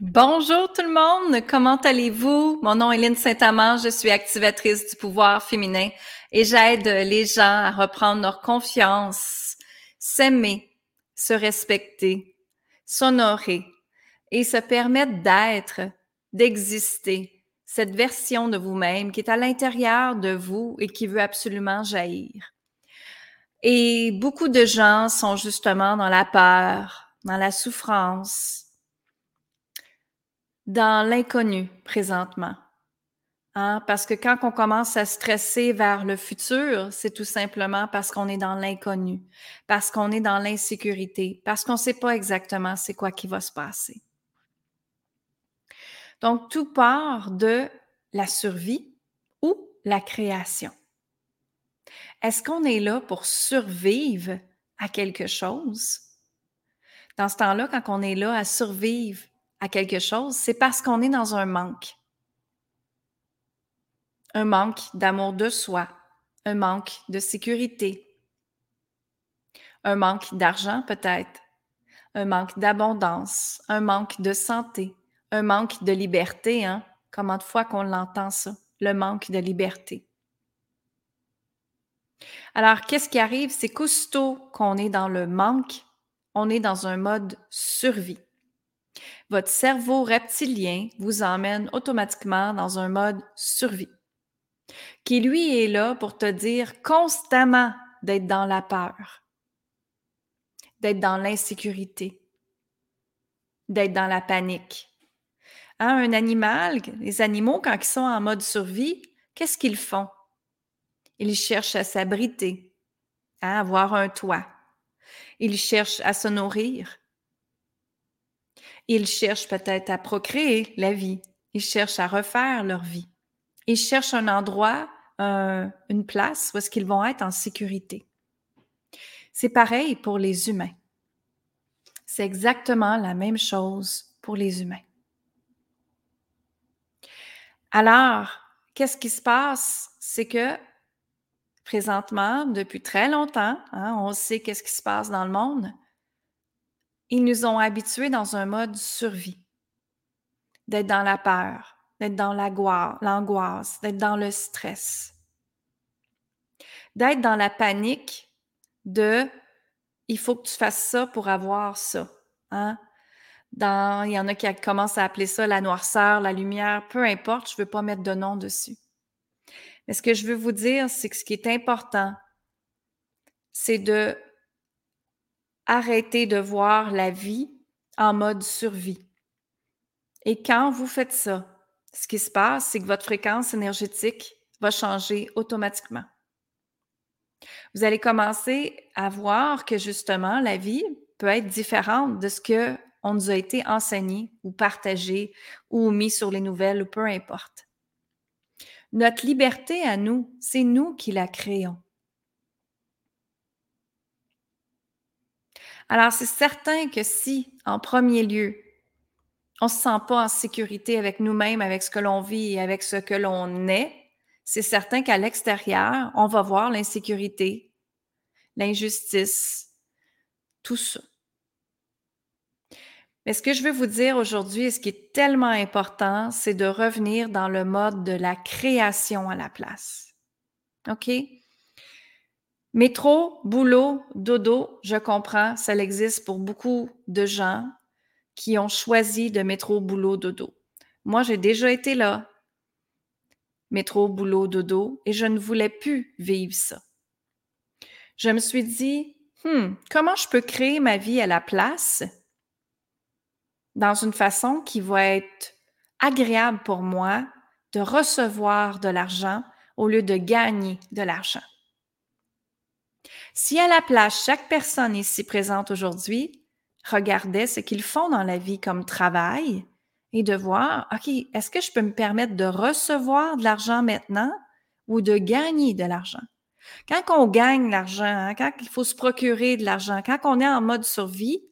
Bonjour tout le monde, comment allez-vous? Mon nom est Lynne Saint-Amand, je suis activatrice du pouvoir féminin et j'aide les gens à reprendre leur confiance, s'aimer, se respecter, s'honorer et se permettre d'être, d'exister, cette version de vous-même qui est à l'intérieur de vous et qui veut absolument jaillir. Et beaucoup de gens sont justement dans la peur, dans la souffrance, dans l'inconnu présentement. Hein? Parce que quand on commence à stresser vers le futur, c'est tout simplement parce qu'on est dans l'inconnu, parce qu'on est dans l'insécurité, parce qu'on ne sait pas exactement c'est quoi qui va se passer. Donc, tout part de la survie ou la création. Est-ce qu'on est là pour survivre à quelque chose? Dans ce temps-là, quand on est là à survivre à quelque chose, c'est parce qu'on est dans un manque. Un manque d'amour de soi, un manque de sécurité, un manque d'argent peut-être, un manque d'abondance, un manque de santé, un manque de liberté. Hein? Comment de fois qu'on l'entend ça, le manque de liberté. Alors, qu'est-ce qui arrive? C'est qu'aussitôt qu'on est dans le manque, on est dans un mode survie. Votre cerveau reptilien vous emmène automatiquement dans un mode survie, qui lui est là pour te dire constamment d'être dans la peur, d'être dans l'insécurité, d'être dans la panique. Hein, un animal, les animaux, quand ils sont en mode survie, qu'est-ce qu'ils font? Ils cherchent à s'abriter, à avoir un toit. Ils cherchent à se nourrir. Ils cherchent peut-être à procréer la vie. Ils cherchent à refaire leur vie. Ils cherchent un endroit, une place où est-ce qu'ils vont être en sécurité. C'est pareil pour les humains. C'est exactement la même chose pour les humains. Alors, qu'est-ce qui se passe? C'est que présentement, depuis très longtemps, hein, on sait qu'est-ce qui se passe dans le monde, ils nous ont habitués dans un mode survie, d'être dans la peur, d'être dans l'angoisse, d'être dans le stress, d'être dans la panique de il faut que tu fasses ça pour avoir ça. Hein? Dans, il y en a qui commencent à appeler ça la noirceur, la lumière, peu importe, je ne veux pas mettre de nom dessus. Mais ce que je veux vous dire, c'est que ce qui est important, c'est de arrêtez de voir la vie en mode survie. Et quand vous faites ça, ce qui se passe, c'est que votre fréquence énergétique va changer automatiquement. Vous allez commencer à voir que justement, la vie peut être différente de ce que on nous a été enseigné ou partagé ou mis sur les nouvelles ou peu importe. Notre liberté à nous, c'est nous qui la créons. Alors, c'est certain que si, en premier lieu, on ne se sent pas en sécurité avec nous-mêmes, avec ce que l'on vit et avec ce que l'on est, c'est certain qu'à l'extérieur, on va voir l'insécurité, l'injustice, tout ça. Mais ce que je veux vous dire aujourd'hui et ce qui est tellement important, c'est de revenir dans le mode de la création à la place. OK? Métro, boulot, dodo, je comprends, ça existe pour beaucoup de gens qui ont choisi de métro, boulot, dodo. Moi, j'ai déjà été là. Métro, boulot, dodo, et je ne voulais plus vivre ça. Je me suis dit, hmm, comment je peux créer ma vie à la place dans une façon qui va être agréable pour moi de recevoir de l'argent au lieu de gagner de l'argent? Si à la place, chaque personne ici présente aujourd'hui regardait ce qu'ils font dans la vie comme travail et de voir, OK, est-ce que je peux me permettre de recevoir de l'argent maintenant ou de gagner de l'argent? Quand on gagne l'argent, hein, quand il faut se procurer de l'argent, quand on est en mode survie,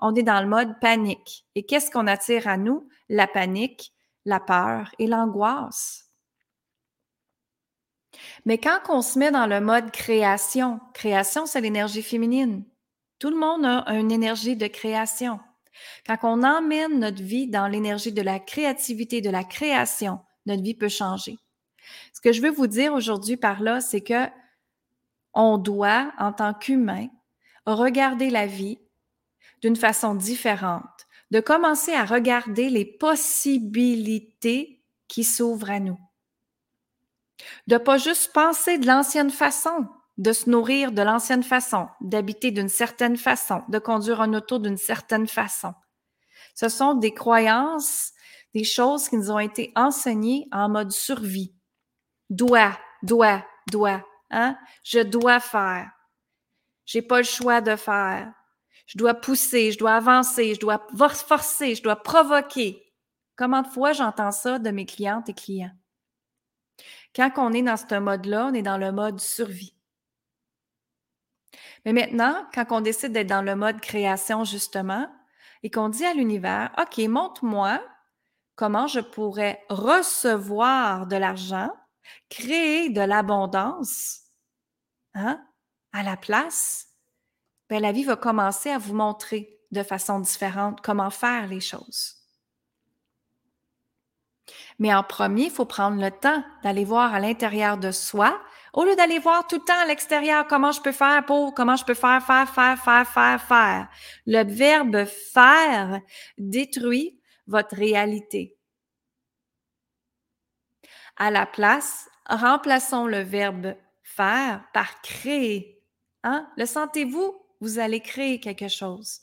on est dans le mode panique. Et qu'est-ce qu'on attire à nous? La panique, la peur et l'angoisse. Mais quand on se met dans le mode création, création, c'est l'énergie féminine. Tout le monde a une énergie de création. Quand on emmène notre vie dans l'énergie de la créativité, de la création, notre vie peut changer. Ce que je veux vous dire aujourd'hui par là, c'est que on doit, en tant qu'humain, regarder la vie d'une façon différente, de commencer à regarder les possibilités qui s'ouvrent à nous. De pas juste penser de l'ancienne façon, de se nourrir de l'ancienne façon, d'habiter d'une certaine façon, de conduire un auto d'une certaine façon. Ce sont des croyances, des choses qui nous ont été enseignées en mode survie. Dois, dois, dois, hein? Je dois faire. J'ai pas le choix de faire. Je dois pousser, je dois avancer, je dois forcer, je dois provoquer. Comment de fois j'entends ça de mes clientes et clients? Quand on est dans ce mode-là, on est dans le mode survie. Mais maintenant, quand on décide d'être dans le mode création, justement, et qu'on dit à l'univers, OK, montre-moi comment je pourrais recevoir de l'argent, créer de l'abondance, hein, à la place, bien, la vie va commencer à vous montrer de façon différente comment faire les choses. Mais en premier, il faut prendre le temps d'aller voir à l'intérieur de soi, au lieu d'aller voir tout le temps à l'extérieur comment je peux faire pour, comment je peux faire, faire, faire, faire, faire, faire. Le verbe faire détruit votre réalité. À la place, remplaçons le verbe faire par créer. Hein? Le sentez-vous? Vous allez créer quelque chose.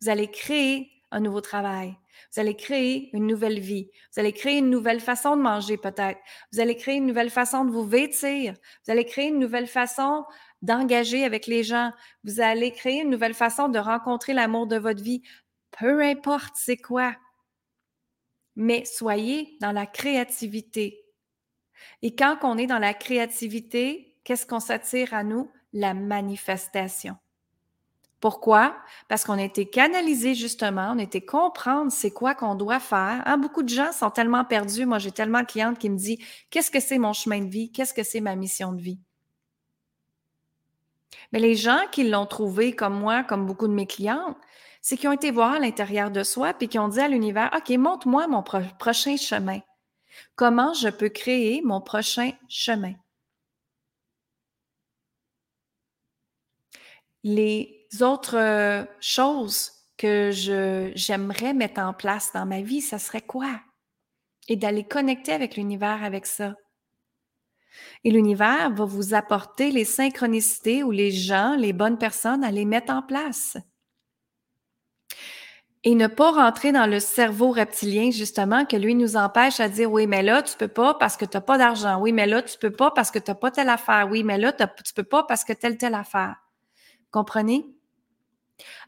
Vous allez créer un nouveau travail. Vous allez créer une nouvelle vie. Vous allez créer une nouvelle façon de manger peut-être. Vous allez créer une nouvelle façon de vous vêtir. Vous allez créer une nouvelle façon d'engager avec les gens. Vous allez créer une nouvelle façon de rencontrer l'amour de votre vie. Peu importe c'est quoi. Mais soyez dans la créativité. Et quand on est dans la créativité, qu'est-ce qu'on s'attire à nous? La manifestation. Pourquoi? Parce qu'on a été canalisé justement, on a été comprendre c'est quoi qu'on doit faire. Hein, beaucoup de gens sont tellement perdus. Moi, j'ai tellement de clientes qui me disent qu'est-ce que c'est mon chemin de vie? Qu'est-ce que c'est ma mission de vie? Mais les gens qui l'ont trouvé comme moi, comme beaucoup de mes clientes, c'est qu'ils ont été voir à l'intérieur de soi puis qui ont dit à l'univers OK, montre-moi mon prochain chemin. Comment je peux créer mon prochain chemin? Les autres euh, choses que j'aimerais mettre en place dans ma vie, ça serait quoi? Et d'aller connecter avec l'univers avec ça. Et l'univers va vous apporter les synchronicités ou les gens, les bonnes personnes à les mettre en place et ne pas rentrer dans le cerveau reptilien, justement, que lui nous empêche à dire oui, mais là, tu peux pas parce que tu n'as pas d'argent. Oui, mais là, tu peux pas parce que tu n'as pas telle affaire. Oui, mais là, tu peux pas parce que telle, telle affaire. Comprenez?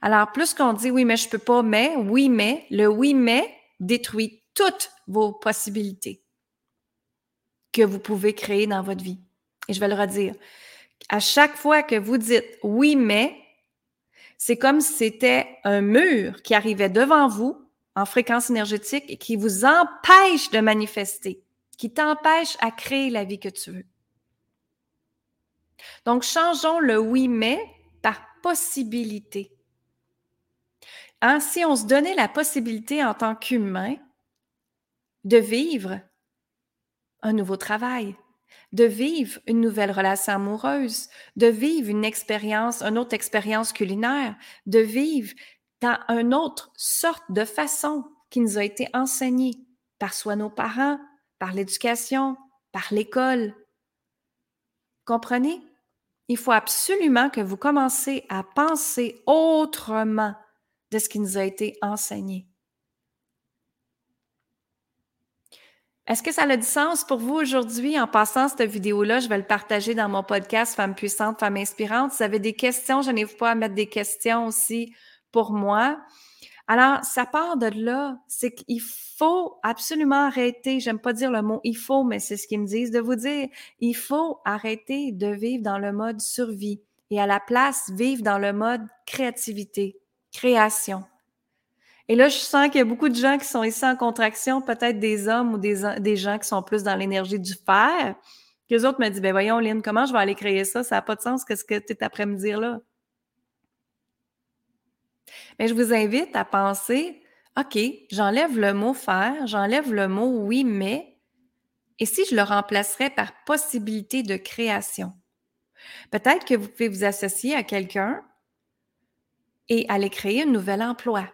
Alors, plus qu'on dit oui, mais je peux pas, mais, oui, mais, le oui, mais détruit toutes vos possibilités que vous pouvez créer dans votre vie. Et je vais le redire. À chaque fois que vous dites oui, mais, c'est comme si c'était un mur qui arrivait devant vous en fréquence énergétique et qui vous empêche de manifester, qui t'empêche à créer la vie que tu veux. Donc, changeons le oui mais par possibilité. Hein, si on se donnait la possibilité en tant qu'humain de vivre un nouveau travail, de vivre une nouvelle relation amoureuse, de vivre une expérience, une autre expérience culinaire, de vivre dans une autre sorte de façon qui nous a été enseignée par soit nos parents, par l'éducation, par l'école. Comprenez? Il faut absolument que vous commencez à penser autrement de ce qui nous a été enseigné. Est-ce que ça a du sens pour vous aujourd'hui? En passant cette vidéo-là, je vais le partager dans mon podcast Femmes puissantes, Femmes inspirantes. Si vous avez des questions, je n'ai pas à mettre des questions aussi pour moi. Alors, ça part de là, c'est qu'il faut absolument arrêter, j'aime pas dire le mot il faut, mais c'est ce qu'ils me disent, de vous dire, il faut arrêter de vivre dans le mode survie et à la place, vivre dans le mode créativité, création. Et là, je sens qu'il y a beaucoup de gens qui sont ici en contraction, peut-être des hommes ou des, gens qui sont plus dans l'énergie du faire. Les autres me disent, ben voyons, Lynn, comment je vais aller créer ça? Ça n'a pas de sens. Qu'est-ce que tu es après me dire là? Mais je vous invite à penser, OK, j'enlève le mot faire, j'enlève le mot oui, mais, et si je le remplacerais par possibilité de création? Peut-être que vous pouvez vous associer à quelqu'un et aller créer un nouvel emploi.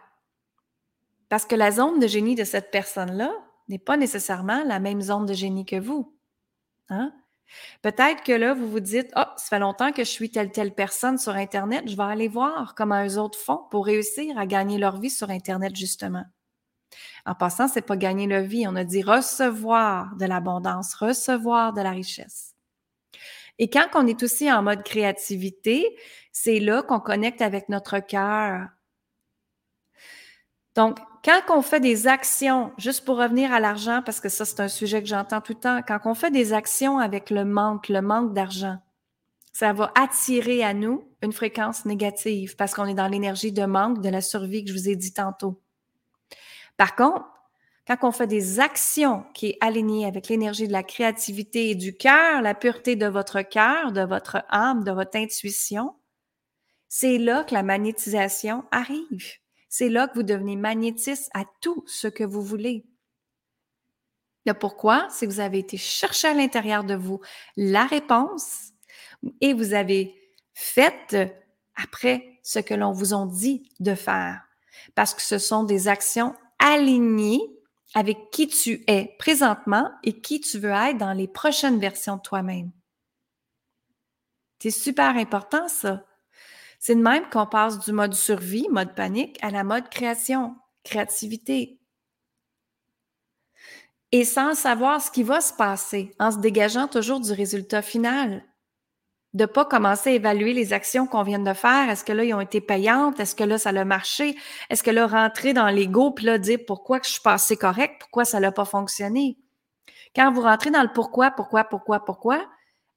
Parce que la zone de génie de cette personne-là n'est pas nécessairement la même zone de génie que vous. Hein? Peut-être que là, vous vous dites, oh, ça fait longtemps que je suis telle, telle personne sur Internet, je vais aller voir comment eux autres font pour réussir à gagner leur vie sur Internet, justement. En passant, c'est pas gagner leur vie, on a dit recevoir de l'abondance, recevoir de la richesse. Et quand on est aussi en mode créativité, c'est là qu'on connecte avec notre cœur. Donc, quand on fait des actions, juste pour revenir à l'argent, parce que ça, c'est un sujet que j'entends tout le temps, quand on fait des actions avec le manque, le manque d'argent, ça va attirer à nous une fréquence négative parce qu'on est dans l'énergie de manque, de la survie que je vous ai dit tantôt. Par contre, quand on fait des actions qui est alignées avec l'énergie de la créativité et du cœur, la pureté de votre cœur, de votre âme, de votre intuition, c'est là que la magnétisation arrive. C'est là que vous devenez magnétiste à tout ce que vous voulez. Le pourquoi, c'est que vous avez été chercher à l'intérieur de vous la réponse et vous avez fait après ce que l'on vous a dit de faire. Parce que ce sont des actions alignées avec qui tu es présentement et qui tu veux être dans les prochaines versions de toi-même. C'est super important, ça. C'est de même qu'on passe du mode survie, mode panique, à la mode création, créativité. Et sans savoir ce qui va se passer, en se dégageant toujours du résultat final de ne pas commencer à évaluer les actions qu'on vient de faire. Est-ce que là, ils ont été payantes? Est-ce que là, ça a marché? Est-ce que là, rentrer dans l'ego puis là, dire pourquoi je suis passé correct? Pourquoi ça n'a pas fonctionné? Quand vous rentrez dans le pourquoi, pourquoi, pourquoi, pourquoi,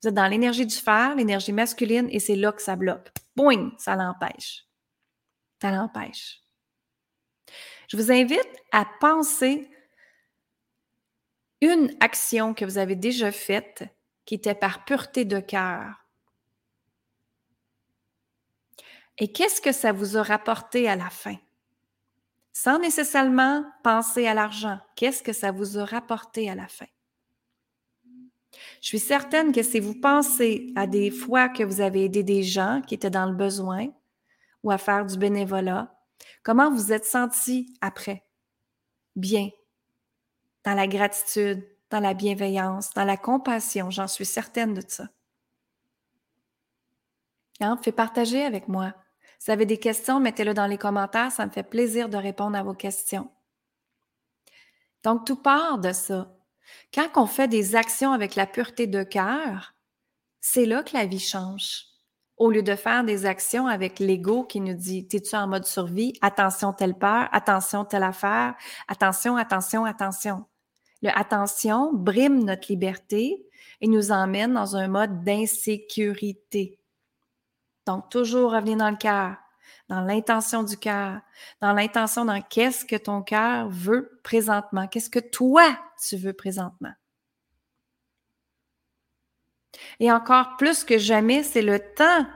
vous êtes dans l'énergie du faire, l'énergie masculine, et c'est là que ça bloque. Boing, ça l'empêche. Ça l'empêche. Je vous invite à penser une action que vous avez déjà faite qui était par pureté de cœur, Et qu'est-ce que ça vous a rapporté à la fin? Sans nécessairement penser à l'argent, qu'est-ce que ça vous a rapporté à la fin? Je suis certaine que si vous pensez à des fois que vous avez aidé des gens qui étaient dans le besoin ou à faire du bénévolat, comment vous êtes senti après? Bien, dans la gratitude, dans la bienveillance, dans la compassion, j'en suis certaine de ça. Hein? Faites partager avec moi. Si vous avez des questions, mettez-le dans les commentaires. Ça me fait plaisir de répondre à vos questions. Donc, tout part de ça. Quand on fait des actions avec la pureté de cœur, c'est là que la vie change. Au lieu de faire des actions avec l'ego qui nous dit T'es-tu en mode survie? Attention, telle peur, attention, telle affaire, attention, attention, attention. Le attention brime notre liberté et nous emmène dans un mode d'insécurité. Donc, toujours revenir dans le cœur, dans l'intention du cœur, dans l'intention dans qu'est-ce que ton cœur veut présentement, qu'est-ce que toi tu veux présentement. Et encore plus que jamais, c'est le temps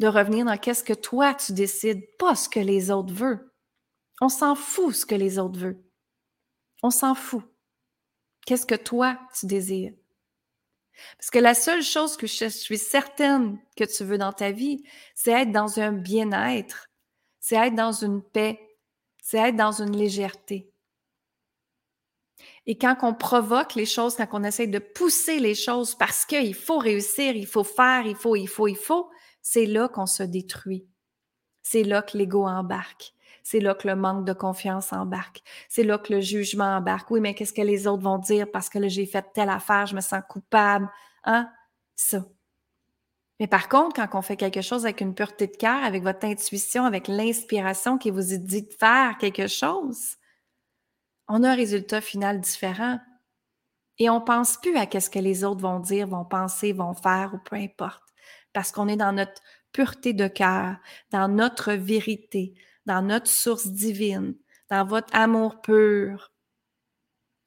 de revenir dans qu'est-ce que toi tu décides, pas ce que les autres veulent. On s'en fout ce que les autres veulent. On s'en fout. Qu'est-ce que toi tu désires? Parce que la seule chose que je suis certaine que tu veux dans ta vie, c'est être dans un bien-être, c'est être dans une paix, c'est être dans une légèreté. Et quand on provoque les choses, quand on essaie de pousser les choses parce qu'il faut réussir, il faut faire, il faut, il faut, il faut, c'est là qu'on se détruit. C'est là que l'ego embarque. C'est là que le manque de confiance embarque. C'est là que le jugement embarque. Oui, mais qu'est-ce que les autres vont dire parce que j'ai fait telle affaire, je me sens coupable. Hein? Ça. Mais par contre, quand on fait quelque chose avec une pureté de cœur, avec votre intuition, avec l'inspiration qui vous dit de faire quelque chose, on a un résultat final différent. Et on ne pense plus à ce que les autres vont dire, vont penser, vont faire ou peu importe. Parce qu'on est dans notre pureté de cœur, dans notre vérité, dans notre source divine, dans votre amour pur.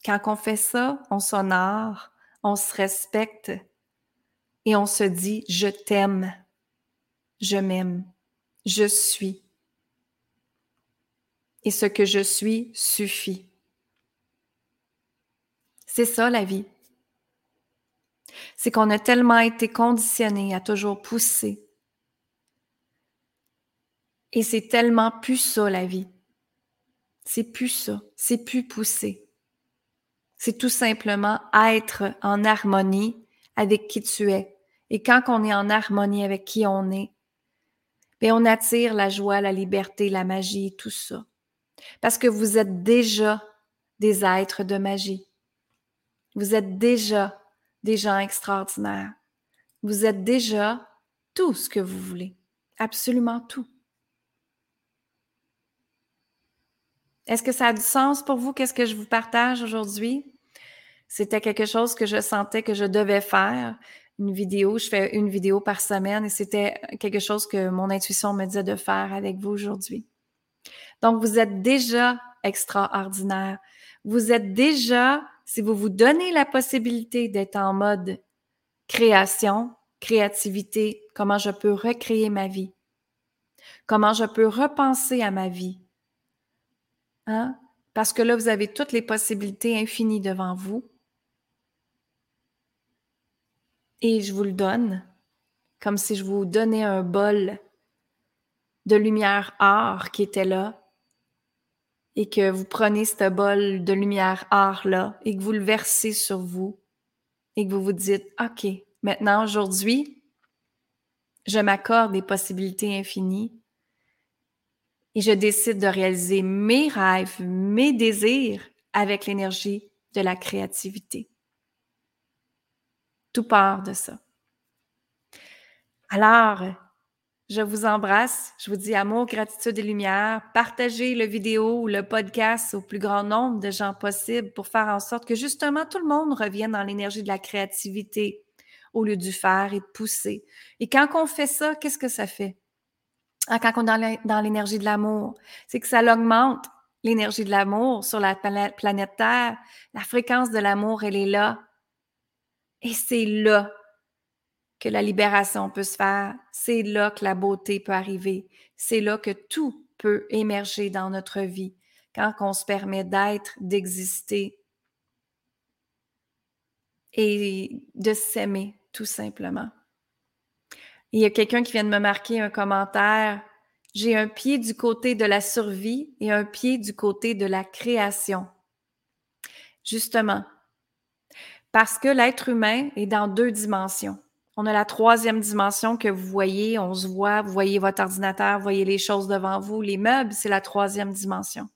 Quand on fait ça, on s'honore, on se respecte et on se dit, je t'aime, je m'aime, je suis. et ce que je suis suffit. C'est ça la vie. C'est qu'on a tellement été conditionné à toujours pousser. Et c'est tellement plus ça la vie. C'est plus ça. C'est plus pousser. C'est tout simplement être en harmonie avec qui tu es. Et quand on est en harmonie avec qui on est, bien, on attire la joie, la liberté, la magie, tout ça. Parce que vous êtes déjà des êtres de magie. Vous êtes déjà des gens extraordinaires. Vous êtes déjà tout ce que vous voulez. Absolument tout. Est-ce que ça a du sens pour vous? Qu'est-ce que je vous partage aujourd'hui? C'était quelque chose que je sentais que je devais faire. Une vidéo, je fais une vidéo par semaine et c'était quelque chose que mon intuition me disait de faire avec vous aujourd'hui. Donc, vous êtes déjà extraordinaire. Vous êtes déjà, si vous vous donnez la possibilité d'être en mode création, créativité, comment je peux recréer ma vie, comment je peux repenser à ma vie, Hein? Parce que là, vous avez toutes les possibilités infinies devant vous. Et je vous le donne, comme si je vous donnais un bol de lumière or qui était là, et que vous prenez ce bol de lumière or-là et que vous le versez sur vous, et que vous vous dites, OK, maintenant, aujourd'hui, je m'accorde des possibilités infinies et je décide de réaliser mes rêves, mes désirs avec l'énergie de la créativité. Tout part de ça. Alors, je vous embrasse, je vous dis amour, gratitude et lumière. Partagez le vidéo ou le podcast au plus grand nombre de gens possible pour faire en sorte que justement tout le monde revienne dans l'énergie de la créativité au lieu du faire et de pousser. Et quand on fait ça, qu'est-ce que ça fait? Ah, quand on est dans l'énergie de l'amour, c'est que ça augmente l'énergie de l'amour sur la planète Terre. La fréquence de l'amour, elle est là. Et c'est là que la libération peut se faire. C'est là que la beauté peut arriver. C'est là que tout peut émerger dans notre vie quand on se permet d'être, d'exister et de s'aimer tout simplement il y a quelqu'un qui vient de me marquer un commentaire. J'ai un pied du côté de la survie et un pied du côté de la création. Justement, parce que l'être humain est dans deux dimensions. On a la troisième dimension que vous voyez, on se voit, vous voyez votre ordinateur, vous voyez les choses devant vous, les meubles, c'est la troisième dimension.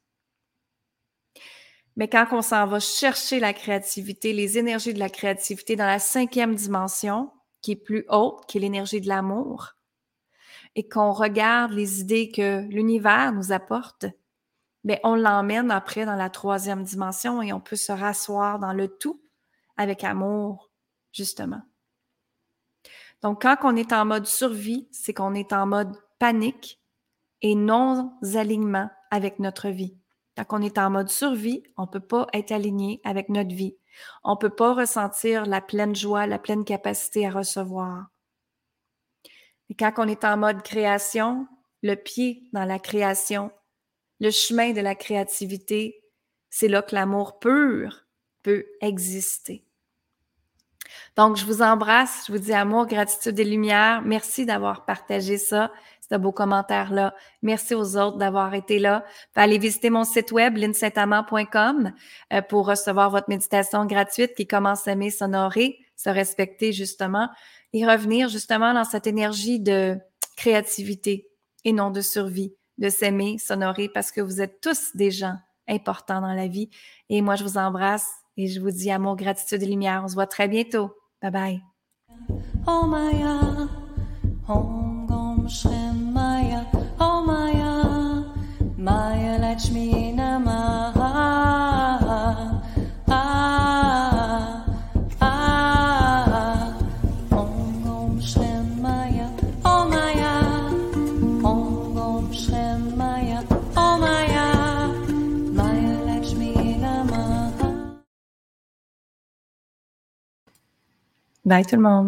Mais quand on s'en va chercher la créativité, les énergies de la créativité dans la cinquième dimension, qui est plus haute, qui est l'énergie de l'amour, et qu'on regarde les idées que l'univers nous apporte, mais on l'emmène après dans la troisième dimension et on peut se rasseoir dans le tout avec amour, justement. Donc, quand on est en mode survie, c'est qu'on est en mode panique et non-alignement avec notre vie. Quand on est en mode survie, on ne peut pas être aligné avec notre vie. On ne peut pas ressentir la pleine joie, la pleine capacité à recevoir. Et quand on est en mode création, le pied dans la création, le chemin de la créativité, c'est là que l'amour pur peut exister. Donc, je vous embrasse, je vous dis amour, gratitude et lumière. Merci d'avoir partagé ça ce beau commentaire-là. Merci aux autres d'avoir été là. Allez visiter mon site web, linsaintamant.com, euh, pour recevoir votre méditation gratuite qui commence à aimer, s'honorer, se respecter justement et revenir justement dans cette énergie de créativité et non de survie, de s'aimer, s'honorer parce que vous êtes tous des gens importants dans la vie. Et moi, je vous embrasse et je vous dis amour, gratitude et lumière. On se voit très bientôt. Bye bye. Oh Maya, oh Bye tout le monde.